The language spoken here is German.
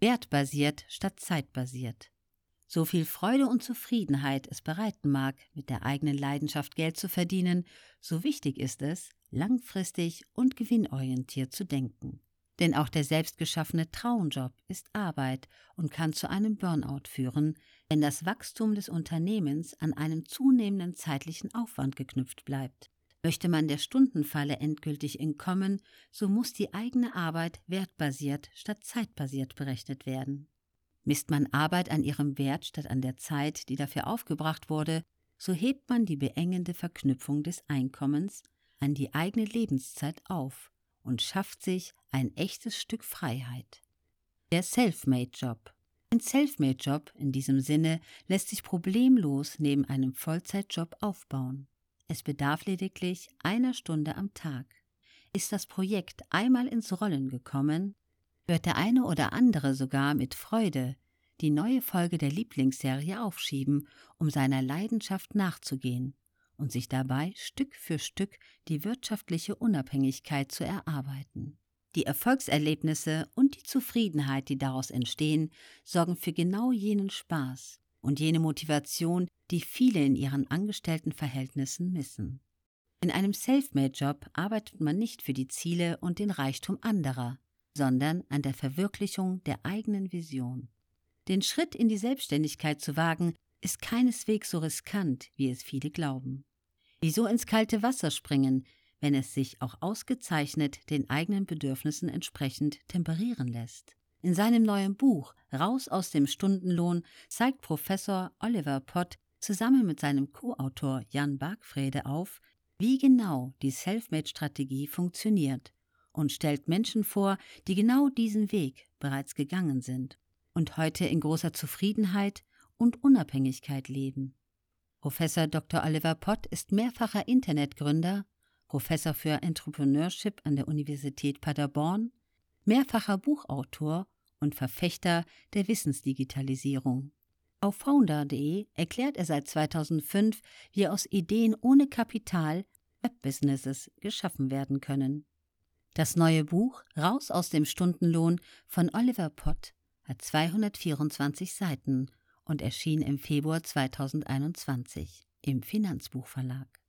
Wertbasiert statt zeitbasiert. So viel Freude und Zufriedenheit es bereiten mag, mit der eigenen Leidenschaft Geld zu verdienen, so wichtig ist es, langfristig und gewinnorientiert zu denken. Denn auch der selbstgeschaffene Traumjob ist Arbeit und kann zu einem Burnout führen, wenn das Wachstum des Unternehmens an einen zunehmenden zeitlichen Aufwand geknüpft bleibt. Möchte man der Stundenfalle endgültig entkommen, so muss die eigene Arbeit wertbasiert statt zeitbasiert berechnet werden. Misst man Arbeit an ihrem Wert statt an der Zeit, die dafür aufgebracht wurde, so hebt man die beengende Verknüpfung des Einkommens an die eigene Lebenszeit auf und schafft sich ein echtes Stück Freiheit. Der Selfmade-Job. Ein Selfmade-Job in diesem Sinne lässt sich problemlos neben einem Vollzeitjob aufbauen. Es bedarf lediglich einer Stunde am Tag. Ist das Projekt einmal ins Rollen gekommen, wird der eine oder andere sogar mit Freude die neue Folge der Lieblingsserie aufschieben, um seiner Leidenschaft nachzugehen und sich dabei Stück für Stück die wirtschaftliche Unabhängigkeit zu erarbeiten. Die Erfolgserlebnisse und die Zufriedenheit, die daraus entstehen, sorgen für genau jenen Spaß und jene Motivation, die viele in ihren Angestelltenverhältnissen missen. In einem Selfmade-Job arbeitet man nicht für die Ziele und den Reichtum anderer, sondern an der Verwirklichung der eigenen Vision. Den Schritt in die Selbstständigkeit zu wagen, ist keineswegs so riskant, wie es viele glauben. Wieso ins kalte Wasser springen, wenn es sich auch ausgezeichnet den eigenen Bedürfnissen entsprechend temperieren lässt? In seinem neuen Buch Raus aus dem Stundenlohn zeigt Professor Oliver Pott zusammen mit seinem Co-Autor Jan Bargfrede auf, wie genau die Selfmade-Strategie funktioniert und stellt Menschen vor, die genau diesen Weg bereits gegangen sind und heute in großer Zufriedenheit und Unabhängigkeit leben. Professor Dr. Oliver Pott ist mehrfacher Internetgründer, Professor für Entrepreneurship an der Universität Paderborn, mehrfacher Buchautor und Verfechter der Wissensdigitalisierung. Auf founder.de erklärt er seit 2005, wie aus Ideen ohne Kapital Webbusinesses geschaffen werden können. Das neue Buch Raus aus dem Stundenlohn von Oliver Pott hat 224 Seiten und erschien im Februar 2021 im Finanzbuchverlag.